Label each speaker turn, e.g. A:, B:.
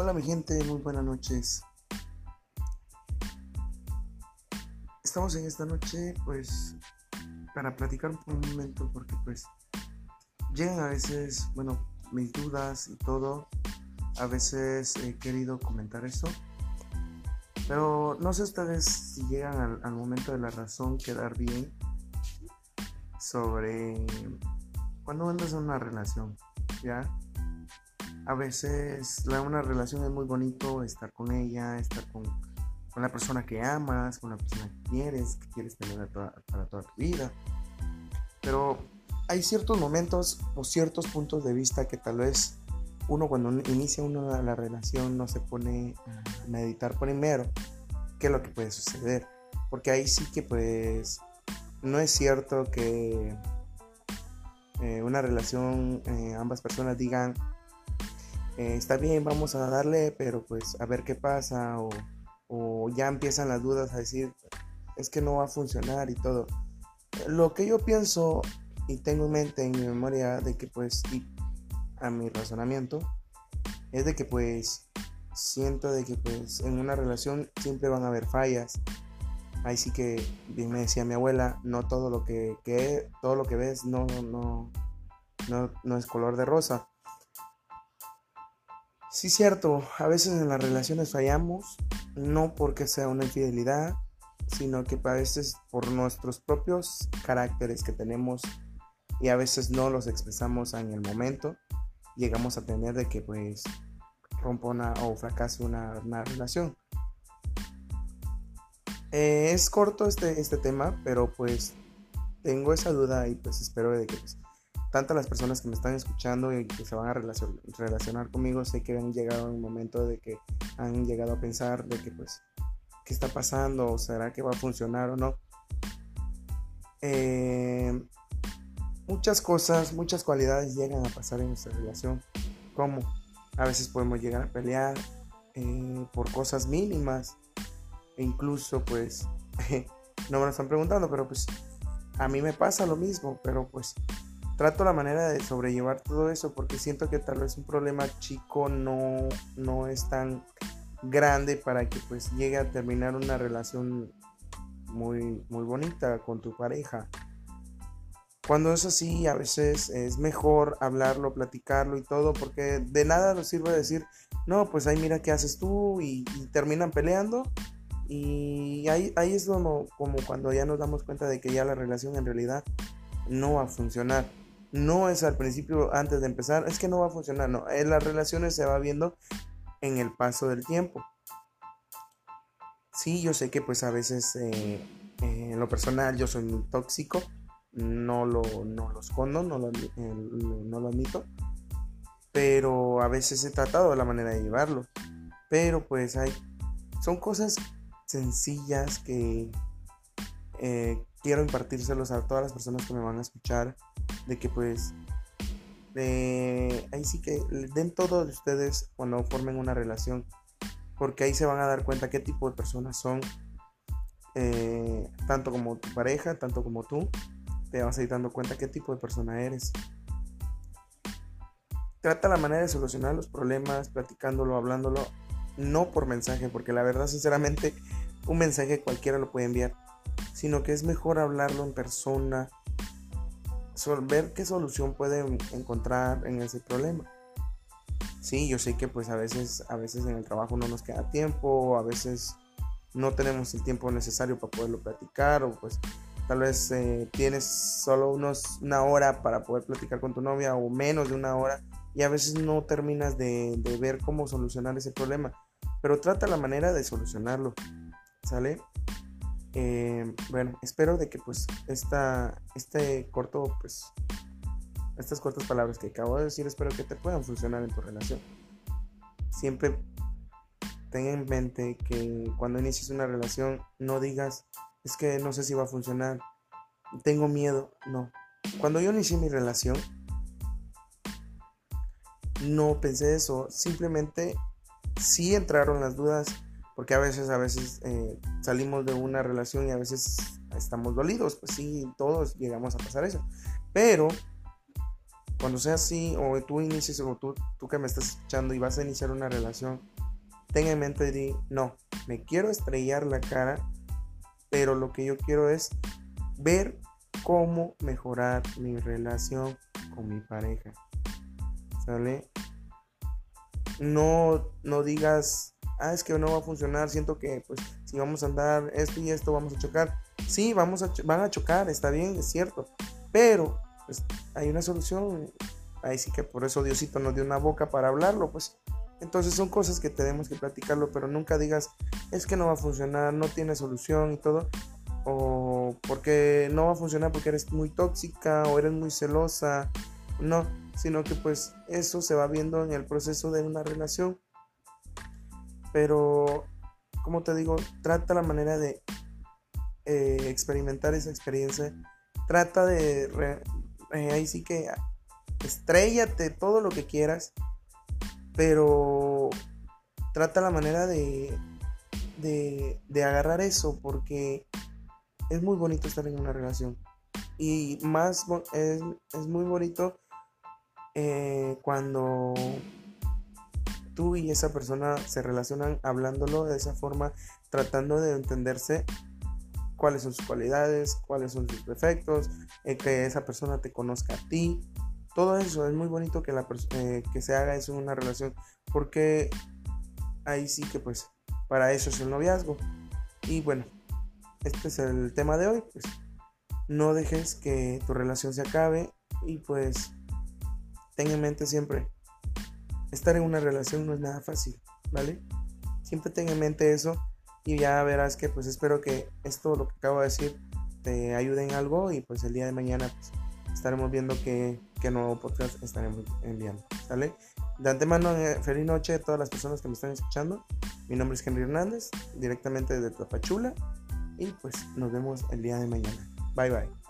A: Hola mi gente, muy buenas noches. Estamos en esta noche pues para platicar un momento porque pues llegan a veces, bueno, mis dudas y todo. A veces he querido comentar eso. Pero no sé ustedes si llegan al, al momento de la razón quedar bien sobre cuando andas en una relación, ¿ya? A veces la, una relación es muy bonito estar con ella, estar con, con, la persona que amas, con la persona que quieres, que quieres tener para toda tu vida. Pero hay ciertos momentos o ciertos puntos de vista que tal vez uno cuando inicia una la relación no se pone a meditar primero qué es lo que puede suceder. Porque ahí sí que pues no es cierto que eh, una relación eh, ambas personas digan eh, está bien, vamos a darle, pero pues a ver qué pasa, o, ya empiezan las dudas a decir, es que no va a funcionar y todo. Lo que yo pienso y tengo en mente, en mi memoria, de que pues, y a mi razonamiento, es de que pues siento de que pues en una relación siempre van a haber fallas. Ahí sí que bien me decía mi abuela, no todo lo que, que todo lo que ves no, no, no, no es color de rosa. Sí, cierto, a veces en las relaciones fallamos, no porque sea una infidelidad, sino que a veces por nuestros propios caracteres que tenemos y a veces no los expresamos en el momento, llegamos a tener de que pues rompa una o fracase una, relación. Eh, es corto este, este tema, pero pues tengo esa duda y pues espero de que pues, tanto las personas que me están escuchando y que se van a relacionar conmigo, sé que han llegado a un momento de que han llegado a pensar de que pues, ¿qué está pasando? ¿O será que va a funcionar o no? Eh, muchas cosas, muchas cualidades llegan a pasar en nuestra relación, como a veces podemos llegar a pelear eh, por cosas mínimas, e incluso pues, no me lo están preguntando, pero pues a mí me pasa lo mismo, pero pues trato la manera de sobrellevar todo eso porque siento que tal vez un problema chico no, no es tan grande para que pues llegue a terminar una relación muy, muy bonita con tu pareja. Cuando es así, a veces es mejor hablarlo, platicarlo y todo, porque de nada nos sirve decir, no, pues ahí mira qué haces tú y, terminan peleando. Y ahí, ahí es como, como cuando ya nos damos cuenta de que ya la relación en realidad no va a funcionar no es al principio antes de empezar, es que no va a funcionar, no, en las relaciones se va viendo en el paso del tiempo. Sí, yo sé que pues a veces eh, eh, en lo personal yo soy muy tóxico, no lo, no lo escondo, no lo, eh, no lo admito, pero a veces he tratado de la manera de llevarlo, pero pues hay, son cosas sencillas que quiero impartírselos a todas las personas que me van a escuchar de que pues ahí sí que den todo de ustedes cuando formen una relación porque ahí se van a dar cuenta qué tipo de personas son eh, tanto como tu pareja tanto como tú te vas a ir dando cuenta qué tipo de persona eres. Trata la manera de solucionar los problemas platicándolo hablándolo no por mensaje porque la verdad sinceramente un mensaje cualquiera lo puede enviar sino que es mejor hablarlo en persona ver qué solución pueden encontrar en ese problema. Sí, yo sé que pues a veces, a veces en el trabajo no nos queda tiempo, a veces no tenemos el tiempo necesario para poderlo platicar o pues tal vez eh, tienes solo unos, una hora para poder platicar con tu novia o menos de una hora y a veces no terminas de, de ver cómo solucionar ese problema. Pero trata la manera de solucionarlo, ¿sale? Eh, bueno, espero de que pues esta, este corto, pues, estas cortas palabras que acabo de decir, espero que te puedan funcionar en tu relación. Siempre ten en mente que cuando inicies una relación no digas, es que no sé si va a funcionar, tengo miedo, no. Cuando yo inicié mi relación, no pensé eso, simplemente sí entraron las dudas, porque a veces, a veces eh, salimos de una relación y a veces estamos dolidos, pues sí, todos llegamos a pasar eso. Pero cuando sea así, o tú inicies, o tú, tú que me estás escuchando y vas a iniciar una relación, ten en mente di, no, me quiero estrellar la cara, pero lo que yo quiero es ver cómo mejorar mi relación con mi pareja. ¿Sale? No, no digas, ah, es que no va a funcionar, siento que pues si vamos a andar esto y esto vamos a chocar. Sí, vamos a, van a chocar, está bien, es cierto, pero pues, hay una solución. Ahí sí que por eso Diosito nos dio una boca para hablarlo, pues. Entonces son cosas que tenemos que platicarlo, pero nunca digas, es que no va a funcionar, no tiene solución y todo. O porque no va a funcionar porque eres muy tóxica o eres muy celosa. No, sino que pues eso se va viendo en el proceso de una relación. Pero, como te digo, trata la manera de eh, experimentar esa experiencia. Trata de eh, ahí sí que estrellate todo lo que quieras, pero trata la manera de, de, agarrar eso porque es muy bonito estar en una relación. Y más es, muy bonito eh, cuando tú y esa persona se relacionan hablándolo de esa forma, tratando de entenderse cuáles son sus cualidades, cuáles son sus defectos, eh, que esa persona te conozca a ti. Todo eso es muy bonito que, la eh, que se haga eso en una relación, porque ahí sí que pues para eso es el noviazgo. Y bueno, este es el tema de hoy, pues no dejes que tu relación se acabe y pues ten en mente siempre, estar en una relación no es nada fácil, ¿vale? Siempre ten en mente eso y ya verás que pues espero que esto lo que acabo de decir te ayude en algo y pues el día de mañana pues, estaremos viendo qué, nuevo podcast estaremos enviando, ¿sale? De antemano, eh, feliz noche a todas las personas que me están escuchando. Mi nombre es Henry Hernández, directamente desde Tapachula y pues nos vemos el día de mañana. Bye bye.